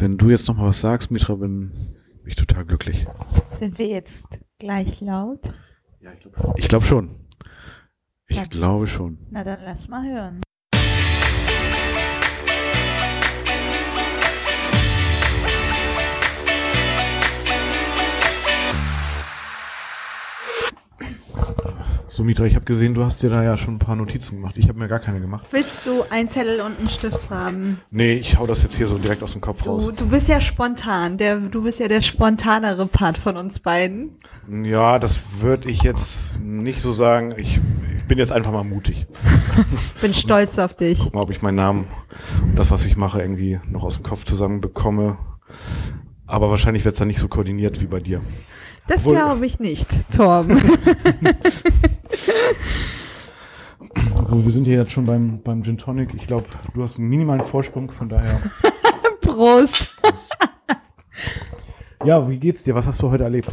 Wenn du jetzt noch mal was sagst, Mitra, bin ich total glücklich. Sind wir jetzt gleich laut? Ja, ich glaube schon. Ich glaube schon. Na dann lass mal hören. So, Mitra, ich habe gesehen, du hast dir da ja schon ein paar Notizen gemacht. Ich habe mir gar keine gemacht. Willst du einen Zettel und einen Stift haben? Nee, ich hau das jetzt hier so direkt aus dem Kopf raus. Du, du bist ja spontan. Der, du bist ja der spontanere Part von uns beiden. Ja, das würde ich jetzt nicht so sagen. Ich, ich bin jetzt einfach mal mutig. Bin stolz auf dich. Guck mal, ob ich meinen Namen und das, was ich mache, irgendwie noch aus dem Kopf zusammenbekomme. Aber wahrscheinlich wird's dann nicht so koordiniert wie bei dir. Das glaube ich nicht, Torben. Also wir sind hier jetzt schon beim, beim Gin Tonic. Ich glaube, du hast einen minimalen Vorsprung, von daher. Prost. Ja, wie geht's dir? Was hast du heute erlebt?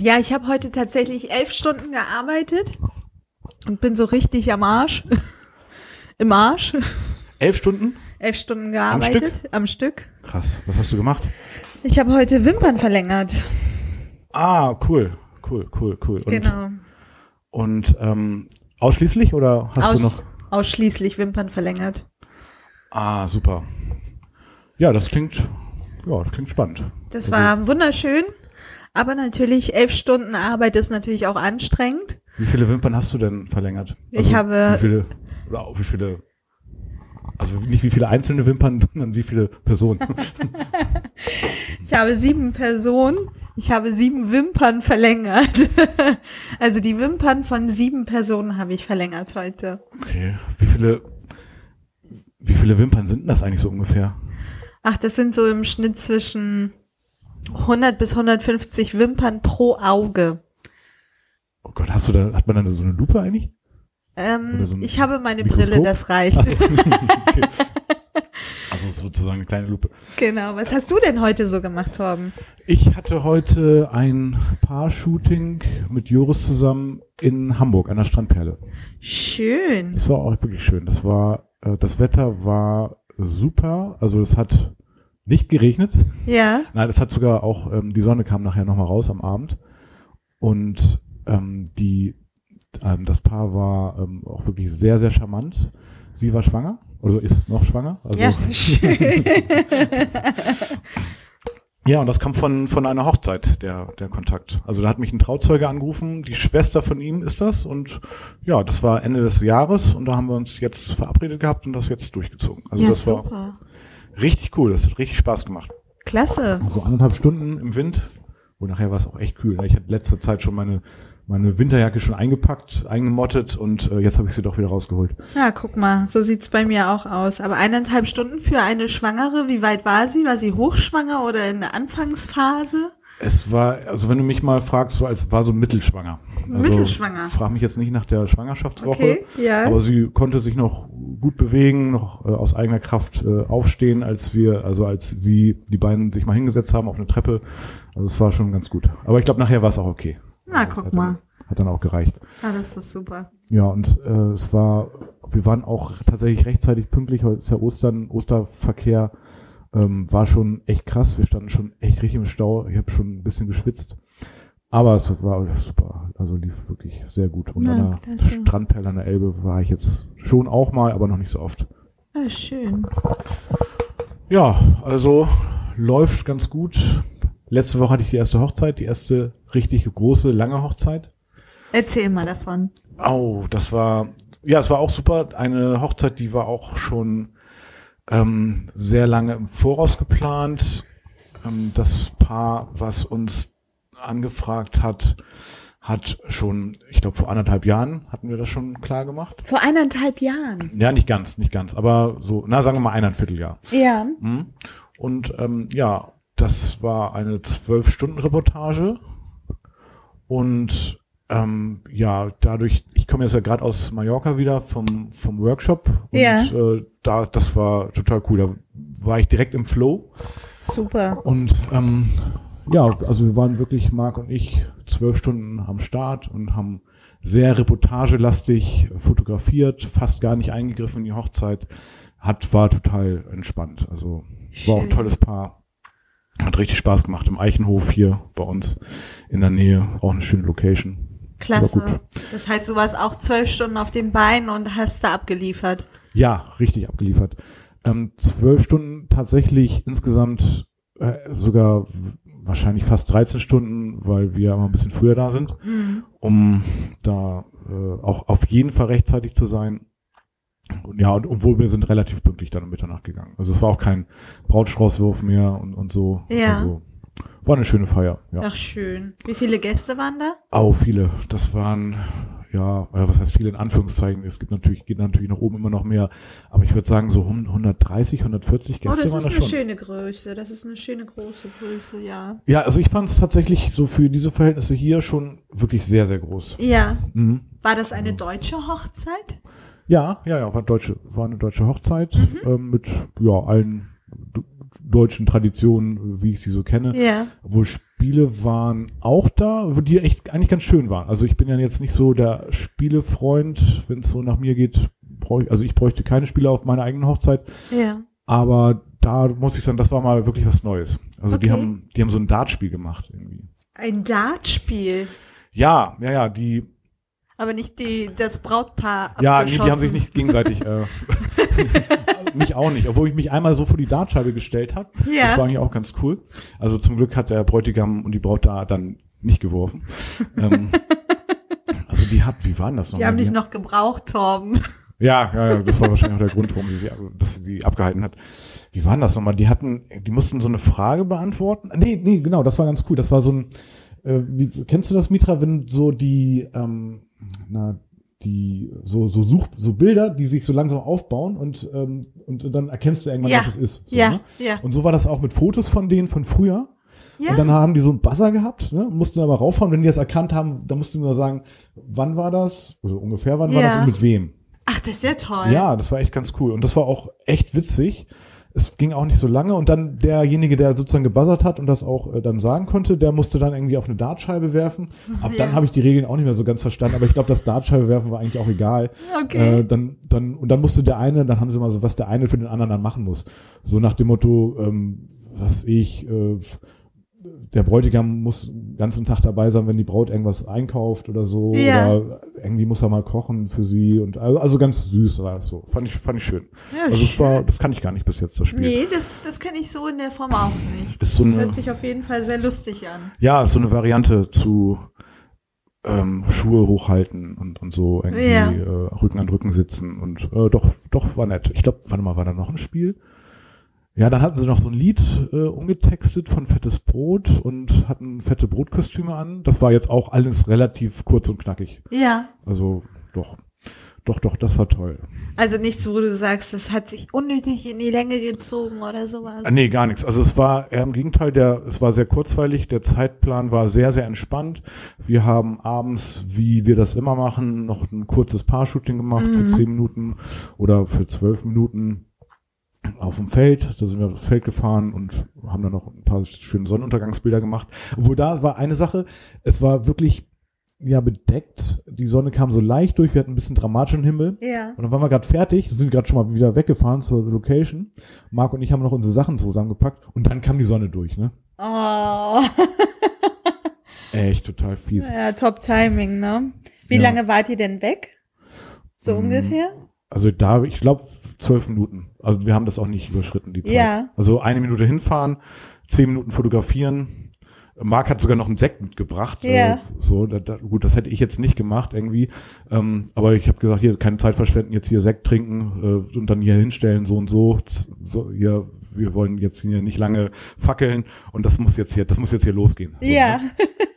Ja, ich habe heute tatsächlich elf Stunden gearbeitet und bin so richtig am Arsch. Im Arsch. Elf Stunden? Elf Stunden gearbeitet. Am Stück. Krass. Was hast du gemacht? Ich habe heute Wimpern verlängert. Ah, cool. Cool, cool, cool. Und, genau. Und ähm, ausschließlich oder hast du noch? Aus, ausschließlich Wimpern verlängert. Ah, super. Ja, das klingt, ja, das klingt spannend. Das Also- war wunderschön. Aber natürlich, elf Stunden Arbeit ist natürlich auch anstrengend. Wie viele Wimpern hast du denn verlängert? Ich habe- Wie viele, wie viele, also nicht wie viele einzelne Wimpern, sondern wie viele Personen. Ich habe sieben Personen. Ich habe sieben Wimpern verlängert. Also die Wimpern von sieben Personen habe ich verlängert heute. Okay. Wie viele, wie viele Wimpern sind das eigentlich so ungefähr? Ach, das sind so im Schnitt zwischen 100 bis 150 Wimpern pro Auge. Oh Gott, hast du da, hat man dann so eine Lupe eigentlich? Ähm, so ich habe meine Mikroskop? Brille, das reicht. Ach so. okay. Also sozusagen eine kleine Lupe. Genau. Was hast du denn heute so gemacht, Torben? Ich hatte heute ein Paar-Shooting mit Joris zusammen in Hamburg an der Strandperle. Schön. Das war auch wirklich schön. Das war, äh, das Wetter war super. Also es hat nicht geregnet. Ja. Nein, es hat sogar auch, ähm, die Sonne kam nachher nochmal raus am Abend. Und ähm, die, ähm, das Paar war ähm, auch wirklich sehr, sehr charmant. Sie war schwanger, also ist noch schwanger. Also, Ja, schön. Ja, und das kam von, von einer Hochzeit, der, der Kontakt. Also da hat mich ein Trauzeuge angerufen, die Schwester von ihm ist das. Und ja, das war Ende des Jahres und da haben wir uns jetzt verabredet gehabt und das jetzt durchgezogen. Also ja, das war super. richtig cool, das hat richtig Spaß gemacht. Klasse. So anderthalb Stunden im Wind und nachher war es auch echt kühl. Ich hatte letzte Zeit schon meine, meine Winterjacke schon eingepackt, eingemottet und äh, jetzt habe ich sie doch wieder rausgeholt. Ja, guck mal, so sieht's bei mir auch aus. Aber eineinhalb Stunden für eine Schwangere, wie weit war sie? War sie hochschwanger oder in der Anfangsphase? Es war, also wenn du mich mal fragst, so als war so mittelschwanger. Also, Mittelschwanger. Frag mich jetzt nicht nach der Schwangerschaftswoche. Okay, ja. Aber sie konnte sich noch gut bewegen, noch äh, aus eigener Kraft äh, aufstehen, als wir, also als sie, die beiden sich mal hingesetzt haben auf eine Treppe. Also es war schon ganz gut. Aber ich glaube, nachher war es auch okay. Na, Also guck mal. Dann, hat dann auch gereicht. Ah, das ist super. Ja, und äh, es war, wir waren auch tatsächlich rechtzeitig pünktlich. Heute ist ja Ostern, Osterverkehr ähm, war schon echt krass. Wir standen schon echt richtig im Stau. Ich habe schon ein bisschen geschwitzt. Aber es war super. Also lief wirklich sehr gut. Und Ja, an der. Strandperle an der Elbe war ich jetzt schon auch mal, aber noch nicht so oft. Ah, schön. Ja, also läuft ganz gut. Letzte Woche hatte ich die erste Hochzeit, die erste richtig große, lange Hochzeit. Erzähl mal davon. Oh, das war, ja, es war auch super. Eine Hochzeit, die war auch schon ähm, sehr lange im Voraus geplant. Ähm, das Paar, was uns angefragt hat, hat schon, ich glaube, vor anderthalb Jahren hatten wir das schon klar gemacht. Vor eineinhalb Jahren. Ja, nicht ganz, nicht ganz, aber so, na, sagen wir mal eineinviertel Jahr. Ja. Mhm. Und ähm, ja, das war eine Zwölf-Stunden-Reportage. Und ähm, ja, dadurch, ich komme jetzt ja gerade aus Mallorca wieder vom, vom Workshop und Ja. äh, da, das war total cool. Da war ich direkt im Flow. Super. Und ähm, ja, also wir waren wirklich, Marc und ich, zwölf Stunden am Start und haben sehr reportagelastig fotografiert, fast gar nicht eingegriffen in die Hochzeit. hat, war total entspannt. Also war auch ein Schön. tolles Paar. Hat richtig Spaß gemacht im Eichenhof hier bei uns in der Nähe. Auch eine schöne Location. Klasse. Das heißt, du warst auch zwölf Stunden auf den Beinen und hast da abgeliefert. Ja, richtig abgeliefert. Ähm, zwölf Stunden tatsächlich insgesamt äh, sogar wahrscheinlich fast 13 Stunden, weil wir immer ein bisschen früher da sind, um da äh, auch auf jeden Fall rechtzeitig zu sein. Und ja, und obwohl wir sind relativ pünktlich dann um Mitternacht gegangen. Also es war auch kein Brautstraußwurf mehr und, und so. Ja. Also war eine schöne Feier. Ja. Ach, schön. Wie viele Gäste waren da? Auch viele. Das waren, ja, äh, was heißt viele in Anführungszeichen. Es gibt natürlich, geht natürlich nach oben immer noch mehr. Aber ich würde sagen, so 130, 140 Oh, Gäste das waren ist das eine schon. schöne Größe. Das ist eine schöne große Größe, ja. Ja, also ich fand es tatsächlich so für diese Verhältnisse hier schon wirklich sehr, sehr groß. Ja. Mhm. War das eine deutsche Hochzeit? Ja, ja, ja, war deutsche, war eine deutsche Hochzeit Mhm. ähm, mit ja allen deutschen Traditionen, wie ich sie so kenne. Ja. Wo Spiele waren auch da, wo die echt eigentlich ganz schön waren. Also ich bin ja jetzt nicht so der Spielefreund, wenn es so nach mir geht. Brauch ich, also ich bräuchte keine Spiele auf meiner eigenen Hochzeit, Ja. aber da muss ich sagen, das war mal wirklich was Neues. Also die Okay. haben, die haben so ein Dartspiel gemacht irgendwie. Ein Dartspiel. Ja, ja, ja, die Aber nicht die, das Brautpaar Ja, nee, die haben sich nicht gegenseitig, äh, mich auch nicht, obwohl ich mich einmal so vor die Dartscheibe gestellt habe. Ja. Das war eigentlich auch ganz cool. Also zum Glück hat der Bräutigam und die Braut da dann nicht geworfen. ähm, also die hat, wie waren das noch? Die haben dich noch gebraucht, Torben. Ja, ja, ja, das war wahrscheinlich auch der Grund, warum sie sie, dass sie sie abgehalten hat. Wie waren das nochmal? Die hatten, die mussten so eine Frage beantworten. Nee, nee, genau, das war ganz cool. Das war so ein, äh, wie, kennst du das, Mitra, wenn so die, ähm, na, die, so, so Such, so Bilder, die sich so langsam aufbauen und, ähm, und dann erkennst du irgendwann, Ja, was es ist. So, ja, ne? ja. Und so war das auch mit Fotos von denen von früher. Ja. Und dann haben die so einen Buzzer gehabt, ne? mussten aber raufhauen. Wenn die das erkannt haben, dann musst du nur sagen, wann war das? Also ungefähr wann war Ja. das und mit wem? Ach, das ist ja toll. Ja, das war echt ganz cool. Und das war auch echt witzig. Es ging auch nicht so lange. Und dann derjenige, der sozusagen gebuzzert hat und das auch äh, dann sagen konnte, der musste dann irgendwie auf eine Dartscheibe werfen. Ab dann Ja. habe ich die Regeln auch nicht mehr so ganz verstanden. Aber ich glaube, das Dartscheibe werfen war eigentlich auch egal. Okay. Äh, dann, dann, und dann musste der eine, dann haben sie mal so, was der eine für den anderen dann machen muss. So nach dem Motto, ähm, was ich, äh, der Bräutigam muss den ganzen Tag dabei sein, wenn die Braut irgendwas einkauft oder so. Ja. Oder irgendwie muss er mal kochen für sie. Und also, also ganz süß war es so. Fand ich, fand ich schön. Ja, also schön. war, das kann ich gar nicht bis jetzt, das Spiel. Nee, das, das kenne ich so in der Form auch nicht. Ist so das eine- hört sich auf jeden Fall sehr lustig an. Ja, ist so eine Variante zu ähm, Schuhe hochhalten und, und so irgendwie Ja. äh, Rücken an Rücken sitzen und äh, doch, doch war nett. Ich glaube, warte mal, war da noch ein Spiel? Ja, dann hatten sie noch so ein Lied äh, umgetextet von Fettes Brot und hatten fette Brotkostüme an. Das war jetzt auch alles relativ kurz und knackig. Ja. Also doch, doch, doch, das war toll. Also nichts, wo du sagst, das hat sich unnötig in die Länge gezogen oder sowas. Ah, nee, gar nichts. Also es war eher im Gegenteil, der, es war sehr kurzweilig, der Zeitplan war sehr, sehr entspannt. Wir haben abends, wie wir das immer machen, noch ein kurzes Paar-Shooting gemacht für zehn Minuten oder für zwölf Minuten auf dem Feld. Da sind wir aufs Feld gefahren und haben dann noch ein paar schöne Sonnenuntergangsbilder gemacht. Obwohl da war eine Sache, es war wirklich ja bedeckt. Die Sonne kam so leicht durch, wir hatten ein bisschen dramatischen Himmel. Ja. Und dann waren wir gerade fertig, sind gerade schon mal wieder weggefahren zur Location. Marc und ich haben noch unsere Sachen zusammengepackt und dann kam die Sonne durch, ne? Oh. Echt total fies. Ja, top Timing, ne? Wie Ja. lange wart ihr denn weg? So Mm, ungefähr? Also da, ich glaube, zwölf Minuten. Also wir haben das auch nicht überschritten, die Zeit. Ja. Also eine Minute hinfahren, zehn Minuten fotografieren. Marc hat sogar noch einen Sekt mitgebracht. Ja. Äh, so, da, da, gut, das hätte ich jetzt nicht gemacht irgendwie. Ähm, aber ich habe gesagt, hier keine Zeit verschwenden, jetzt hier Sekt trinken äh, und dann hier hinstellen, so und so. So hier, wir wollen jetzt hier nicht lange fackeln und das muss jetzt hier, das muss jetzt hier losgehen. So, Ja. ne?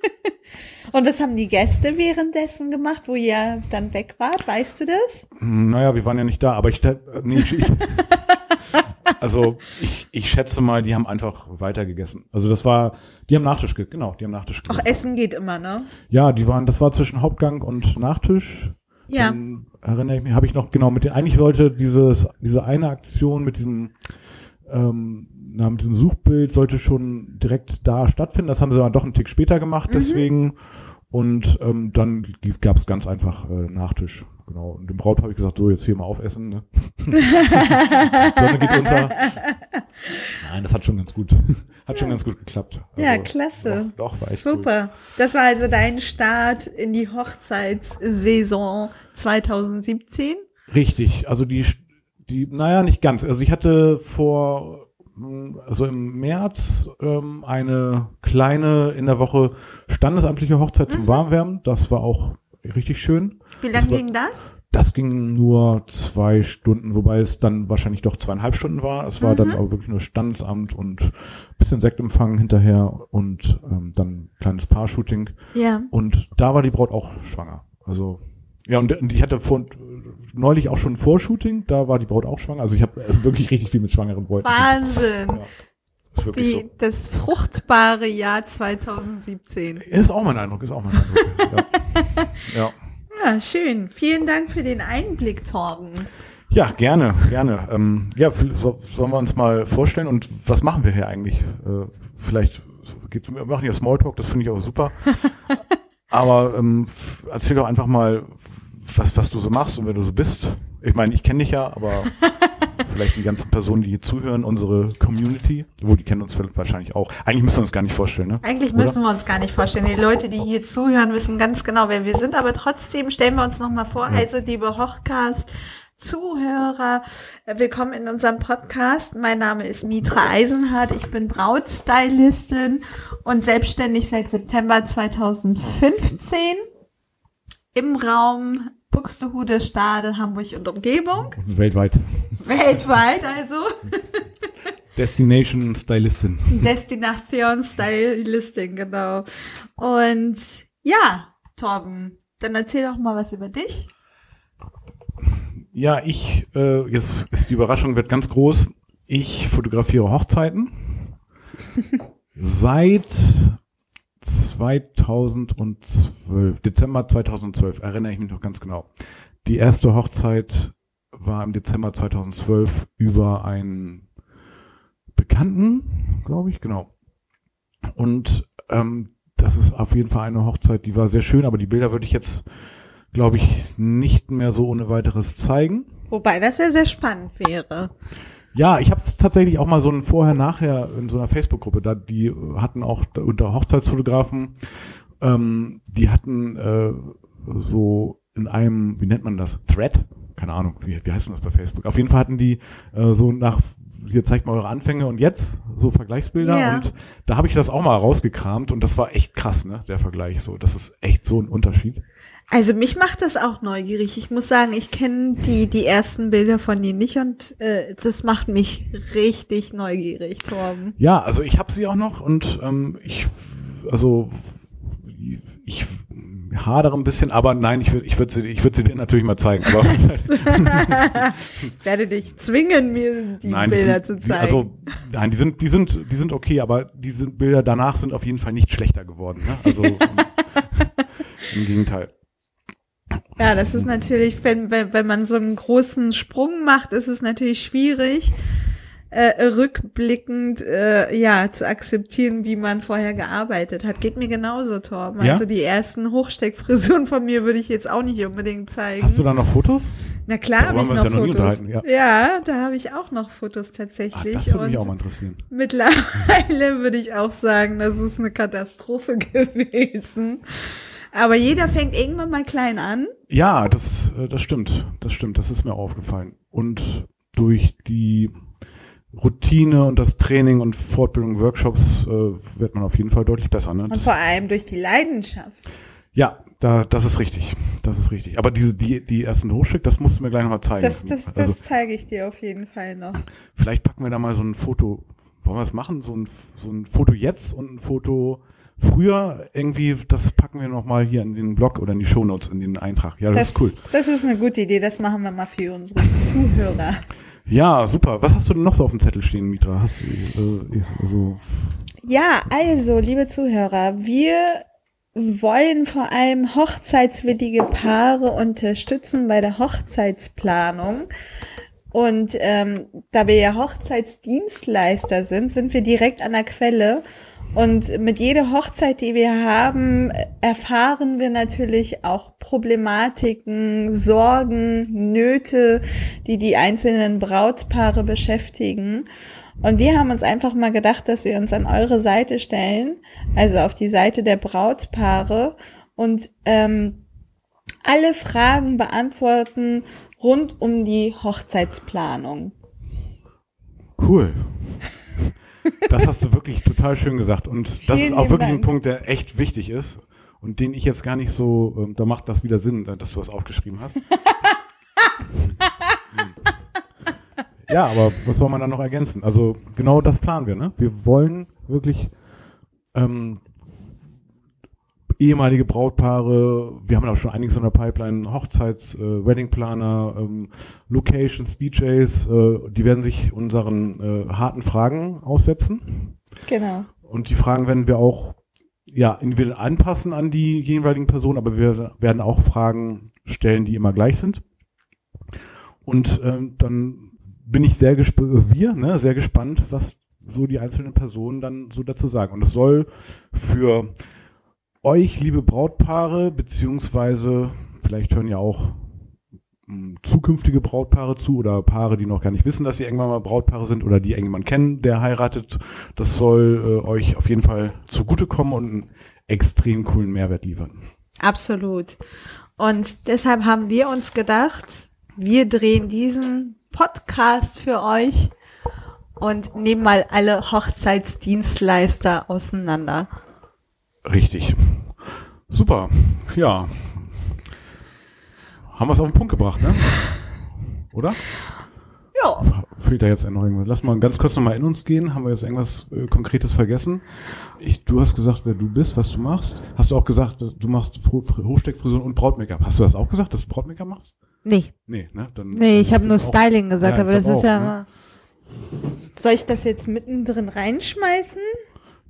Und was haben die Gäste währenddessen gemacht, wo ihr dann weg wart? Weißt du das? Naja, wir waren ja nicht da, aber ich, äh, nee, ich, ich also ich, ich schätze mal, die haben einfach weiter gegessen. Also das war, die haben Nachtisch, ge genau, die haben Nachtisch Ach, gegessen. Essen geht immer, ne? Ja, die waren, das war zwischen Hauptgang und Nachtisch. Ja. Dann erinnere ich mich, habe ich noch genau mit den, eigentlich sollte dieses, diese eine Aktion mit diesem, ähm, na, mit diesem Suchbild sollte schon direkt da stattfinden. Das haben sie aber doch einen Tick später gemacht, deswegen. Und ähm, dann gab es ganz einfach äh, Nachtisch. genau. Und dem Braut habe ich gesagt, so jetzt hier mal aufessen. Ne? Sonne geht unter. Nein, das hat schon ganz gut, hat schon ganz gut geklappt. ja, klasse. Doch, doch war echt Super. Das war also dein Start in die Hochzeitssaison 2017. Richtig, also die, die, naja, nicht ganz. Also ich hatte vor, also im März ähm, eine kleine in der Woche standesamtliche Hochzeit zum Warmwärmen. Das war auch richtig schön. Wie lange ging das? Das ging nur zwei Stunden, wobei es dann wahrscheinlich doch zweieinhalb Stunden war. Es war dann aber wirklich nur Standesamt und bisschen Sektempfang hinterher und ähm, dann ein kleines Paar-Shooting. Ja. Und da war die Braut auch schwanger. Also ja, und, und ich hatte vor, neulich auch schon ein Vorshooting, da war die Braut auch schwanger. Also ich habe also wirklich richtig viel mit schwangeren Bräuten. Wahnsinn. Ja, wirklich Die, so. das fruchtbare Jahr 2017. Ist auch mein Eindruck, ist auch mein Eindruck. ja. ja. Ja, schön. Vielen Dank für den Einblick, Torben. Ja, gerne, gerne. Ähm, ja, so, sollen wir uns mal vorstellen und was machen wir hier eigentlich? Äh, vielleicht geht's, wir machen hier Smalltalk, das finde ich auch super. Aber ähm, erzähl doch einfach mal, was, was du so machst und wer du so bist. Ich meine, ich kenne dich ja, aber vielleicht die ganzen Personen, die hier zuhören, unsere Community, wo die kennen uns wahrscheinlich auch. Eigentlich müssen wir uns gar nicht vorstellen, ne? Eigentlich Oder? müssen wir uns gar nicht vorstellen. Die Leute, die hier zuhören, wissen ganz genau, wer wir sind. Aber trotzdem stellen wir uns nochmal vor. Also, liebe Hochcast, Zuhörer, äh, willkommen in unserem Podcast. Mein Name ist Mitra Eisenhardt. Ich bin Brautstylistin und selbstständig seit September 2015 im Raum Buxtehude, Stade, Hamburg und Umgebung. Weltweit. Weltweit also. Destination Stylistin. Destination Stylisting, genau. Und ja, Torben, dann erzähl doch mal was über dich. Ja, ich, äh, jetzt ist die Überraschung, wird ganz groß. Ich fotografiere Hochzeiten. Seit 2012, Dezember 2012, erinnere ich mich noch ganz genau. Die erste Hochzeit war im Dezember 2012 über einen Bekannten, glaube ich, genau. Und ähm, das ist auf jeden Fall eine Hochzeit, die war sehr schön, aber die Bilder würde ich jetzt, glaube ich, nicht mehr so ohne weiteres zeigen. Wobei das ja sehr spannend wäre. Ja, ich habe tatsächlich auch mal so ein Vorher-Nachher in so einer Facebook-Gruppe, da die hatten auch unter Hochzeitsfotografen, ähm, die hatten äh, so in einem, wie nennt man das, Thread? Keine Ahnung, wie, wie heißt denn das bei Facebook? Auf jeden Fall hatten die äh, so nach, hier zeigt mal eure Anfänge und jetzt, so Vergleichsbilder Ja. und da habe ich das auch mal rausgekramt und das war echt krass, ne, der Vergleich so. Das ist echt so ein Unterschied. Also mich macht das auch neugierig. Ich muss sagen, ich kenne die, die ersten Bilder von dir nicht und äh, das macht mich richtig neugierig, Torben. Ja, also ich habe sie auch noch und ähm, ich, also ich hadere ein bisschen, aber nein, ich würde ich würd sie, ich würd sie dir natürlich mal zeigen. Aber Ich werde dich zwingen, mir die nein, die Bilder sind, zu die, zeigen. also nein, die sind, die sind, die sind okay, aber diese Bilder danach sind auf jeden Fall nicht schlechter geworden. Ne? Also im, im Gegenteil. Ja, das ist natürlich, wenn, wenn, wenn man so einen großen Sprung macht, ist es natürlich schwierig, äh, rückblickend äh, ja zu akzeptieren, wie man vorher gearbeitet hat. Geht mir genauso, Torben. Ja? Also die ersten Hochsteckfrisuren von mir würde ich jetzt auch nicht unbedingt zeigen. Hast du da noch Fotos? Na klar, habe ich noch ja Fotos. unterhalten, ja. da habe ich auch noch Fotos Ach, tatsächlich. das würde mich auch mal interessieren. Mittlerweile würde ich auch sagen, das ist eine Katastrophe gewesen. Aber jeder fängt irgendwann mal klein an. Ja, das, äh, das stimmt. Das stimmt. Das ist mir aufgefallen. Und durch die Routine und das Training und Fortbildung, Workshops, äh, wird man auf jeden Fall deutlich besser. Ne? Und Das, vor allem durch die Leidenschaft. ja, da, das ist richtig. Das ist richtig. Aber diese, die, die ersten Hochschick, das musst du mir gleich nochmal zeigen. Das, das, das also, zeige ich dir auf jeden Fall noch. vielleicht packen wir da mal so ein Foto. Wollen wir das machen? So ein, so ein Foto jetzt und ein Foto früher irgendwie, das packen wir nochmal hier in den Blog oder in die Shownotes, in den Eintrag. Ja, das, ist cool. Das ist eine gute Idee. Das machen wir mal für unsere Zuhörer. Ja, super. Was hast du denn noch so auf dem Zettel stehen, Mitra? Hast du, äh, also, Ja, also, liebe Zuhörer, wir wollen vor allem hochzeitswillige Paare unterstützen bei der Hochzeitsplanung. Und ähm, da wir ja Hochzeitsdienstleister sind, sind wir direkt an der Quelle Und mit jeder Hochzeit, die wir haben, erfahren wir natürlich auch Problematiken, Sorgen, Nöte, die die einzelnen Brautpaare beschäftigen. Und wir haben uns einfach mal gedacht, dass wir uns an eure Seite stellen, also auf die Seite der Brautpaare und ähm, alle Fragen beantworten rund um die Hochzeitsplanung. Cool. Das hast du wirklich total schön gesagt. Und das ist auch wirklich Dank. ein Punkt, der echt wichtig ist und den ich jetzt gar nicht so, ähm, da macht das wieder Sinn, dass du das aufgeschrieben hast. ja, aber was soll man da noch ergänzen? Also genau das planen wir, ne? Wir wollen wirklich ähm, ehemalige Brautpaare, wir haben auch schon einiges in der Pipeline, Hochzeits, äh, Weddingplaner, ähm, Locations, DJs, äh, die werden sich unseren äh, harten Fragen aussetzen. Genau. Und die Fragen werden wir auch ja entweder anpassen an die jeweiligen Personen, aber wir werden auch Fragen stellen, die immer gleich sind. Und ähm, dann bin ich sehr gespannt, also wir, ne, sehr gespannt, was so die einzelnen Personen dann so dazu sagen. Und es soll für euch, liebe Brautpaare, beziehungsweise vielleicht hören ja auch hm, zukünftige Brautpaare zu oder Paare, die noch gar nicht wissen, dass sie irgendwann mal Brautpaare sind oder die irgendjemand kennen, der heiratet. Das soll äh, euch auf jeden Fall zugutekommen und einen extrem coolen Mehrwert liefern. Absolut. Und deshalb haben wir uns gedacht, wir drehen diesen Podcast für euch und nehmen mal alle Hochzeitsdienstleister auseinander. Richtig. Super. Ja. Haben wir es auf den Punkt gebracht, ne? Oder? Ja. Fehlt da jetzt noch irgendwas? Lass mal ganz kurz nochmal in uns gehen. Haben wir jetzt irgendwas äh, Konkretes vergessen? Ich, du hast gesagt, wer du bist, was du machst. Hast du auch gesagt, du machst Hochsteckfrisuren und Brautmake-up. Hast du das auch gesagt, dass du Brautmake-up machst? Nee. Nee, ne? Dann, nee, ich habe nur Styling gesagt, ja, aber das ist auch, ja. Ne? Soll ich das jetzt mittendrin reinschmeißen?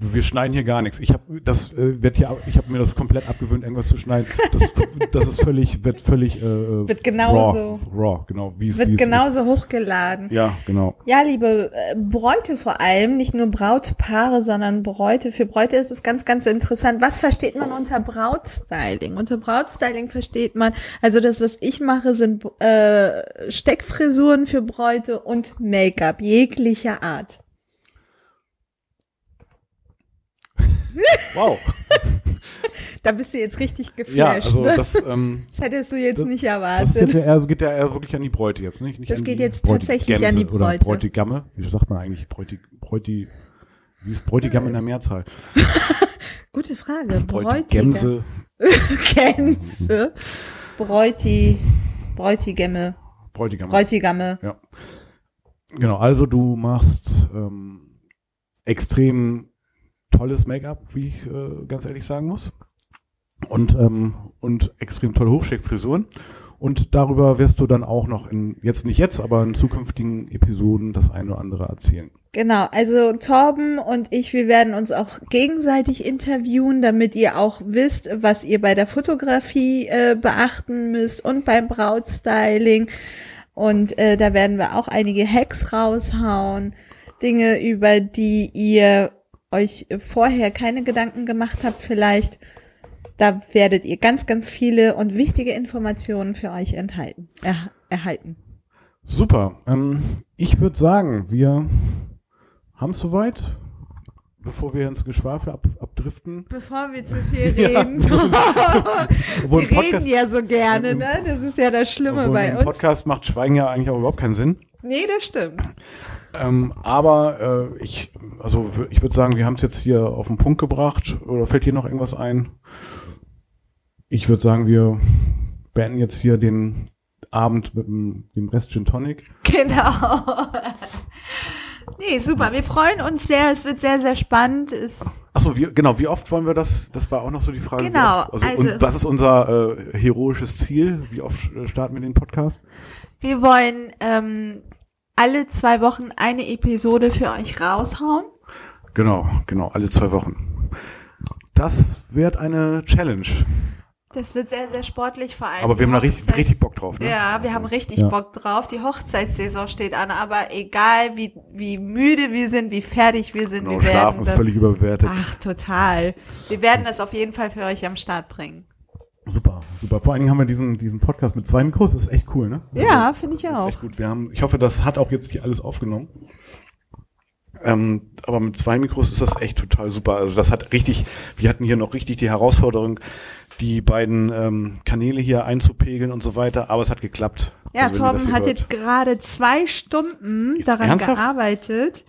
Wir schneiden hier gar nichts. Ich habe das äh, wird hier, ich habe mir das komplett abgewöhnt, irgendwas zu schneiden. Das, das ist völlig, wird völlig äh, wird genauso raw, raw genau wie es wird genauso ist. hochgeladen. Ja, genau. Ja, liebe äh, Bräute vor allem, nicht nur Brautpaare, sondern Bräute. Für Bräute ist es ganz, ganz interessant. Was versteht man unter Brautstyling? Unter Brautstyling versteht man, also das, was ich mache, sind äh, Steckfrisuren für Bräute und Make-up jeglicher Art. Wow. da bist du jetzt richtig geflasht. Ja, also ne? das, ähm, das hättest du jetzt das, nicht erwartet. Das geht ja, eher, geht ja eher wirklich an die Bräute jetzt, nicht? nicht das geht jetzt tatsächlich an die Bräute. Oder Bräutigamme. Wie sagt man eigentlich Bräuti, Bräuti, wie ist Bräutigam in der Mehrzahl? Gute Frage. Bräutigämse. Gänse. Bräuti, Bräutigämme. Bräutigamme. Bräutigamme. Ja. Genau, also du machst ähm, extrem tolles Make-up, wie ich äh, ganz ehrlich sagen muss. Und, ähm, und extrem tolle Hochsteckfrisuren. Und darüber wirst du dann auch noch in, jetzt nicht jetzt, aber in zukünftigen Episoden das eine oder andere erzählen. Genau, also Torben und ich, wir werden uns auch gegenseitig interviewen, damit ihr auch wisst, was ihr bei der Fotografie äh, beachten müsst und beim Brautstyling. Und äh, da werden wir auch einige Hacks raushauen, Dinge, über die ihr euch vorher keine Gedanken gemacht habt, vielleicht, da werdet ihr ganz, ganz viele und wichtige Informationen für euch enthalten, er, erhalten. Super. Ähm, ich würde sagen, wir haben es soweit. Bevor wir ins Geschwafel ab, abdriften. Bevor wir zu viel reden. Ja. wir reden ja so gerne, ne? Das ist ja das Schlimme bei uns. Podcast macht Schweigen ja eigentlich auch überhaupt keinen Sinn. Nee, das stimmt. Ähm, aber äh, ich, also ich würde sagen, wir haben es jetzt hier auf den Punkt gebracht. Oder fällt dir noch irgendwas ein? Ich würde sagen, wir beenden jetzt hier den Abend mit dem, dem Rest Gin Tonic. Genau. Nee, super. Wir freuen uns sehr. Es wird sehr, sehr spannend. Es Achso, wie, genau. Wie oft wollen wir das? Das war auch noch so die Frage. Genau. Also, also, und was ist unser äh, heroisches Ziel? Wie oft äh, starten wir den Podcast? Wir wollen ähm, alle zwei Wochen eine Episode für euch raushauen. Genau, genau, alle zwei Wochen. Das wird eine Challenge. Das wird sehr, sehr sportlich vor allem. Aber wir haben da richtig, richtig Bock drauf, ne? Ja, wir Also, haben richtig Ja. Bock drauf. Die Hochzeitssaison steht an, aber egal wie, wie müde wir sind, wie fertig wir sind, Genau, wir werden Schlafen ist das, völlig überbewertet. Ach, total. Wir werden das auf jeden Fall für euch am Start bringen. Super, super. Vor allen Dingen haben wir diesen, diesen Podcast mit zwei Mikros. Das ist echt cool, ne? Ja, finde ich Das ist auch. echt gut. Wir haben, ich hoffe, das hat auch jetzt hier alles aufgenommen. Ähm, aber mit zwei Mikros ist das echt total super. Also das hat richtig, wir hatten hier noch richtig die Herausforderung, die beiden ähm, Kanäle hier einzupegeln und so weiter, aber es hat geklappt. Ja, Also Torben hat hört. jetzt gerade zwei Stunden Jetzt daran ernsthaft? gearbeitet,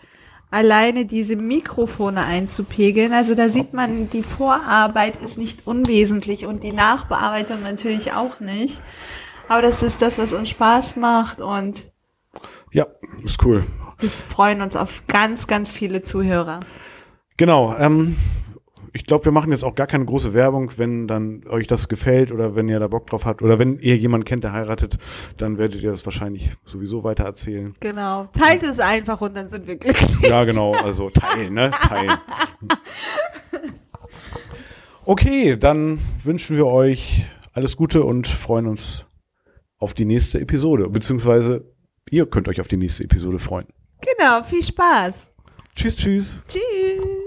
alleine diese Mikrofone einzupegeln. Also da sieht man, die Vorarbeit ist nicht unwesentlich und die Nachbearbeitung natürlich auch nicht. Aber das ist das, was uns Spaß macht und Ja, ist cool. wir freuen uns auf ganz, ganz viele Zuhörer. Genau. Ähm, ich glaube, wir machen jetzt auch gar keine große Werbung. Wenn dann euch das gefällt oder wenn ihr da Bock drauf habt oder wenn ihr jemanden kennt, der heiratet, dann werdet ihr das wahrscheinlich sowieso weiter erzählen. Genau. Teilt es einfach und dann sind wir glücklich. Ja, genau. Also teilen, ne? Teilen. Okay, dann wünschen wir euch alles Gute und freuen uns auf die nächste Episode. Beziehungsweise ihr könnt euch auf die nächste Episode freuen. Genau, viel Spaß. Tschüss, tschüss. Tschüss.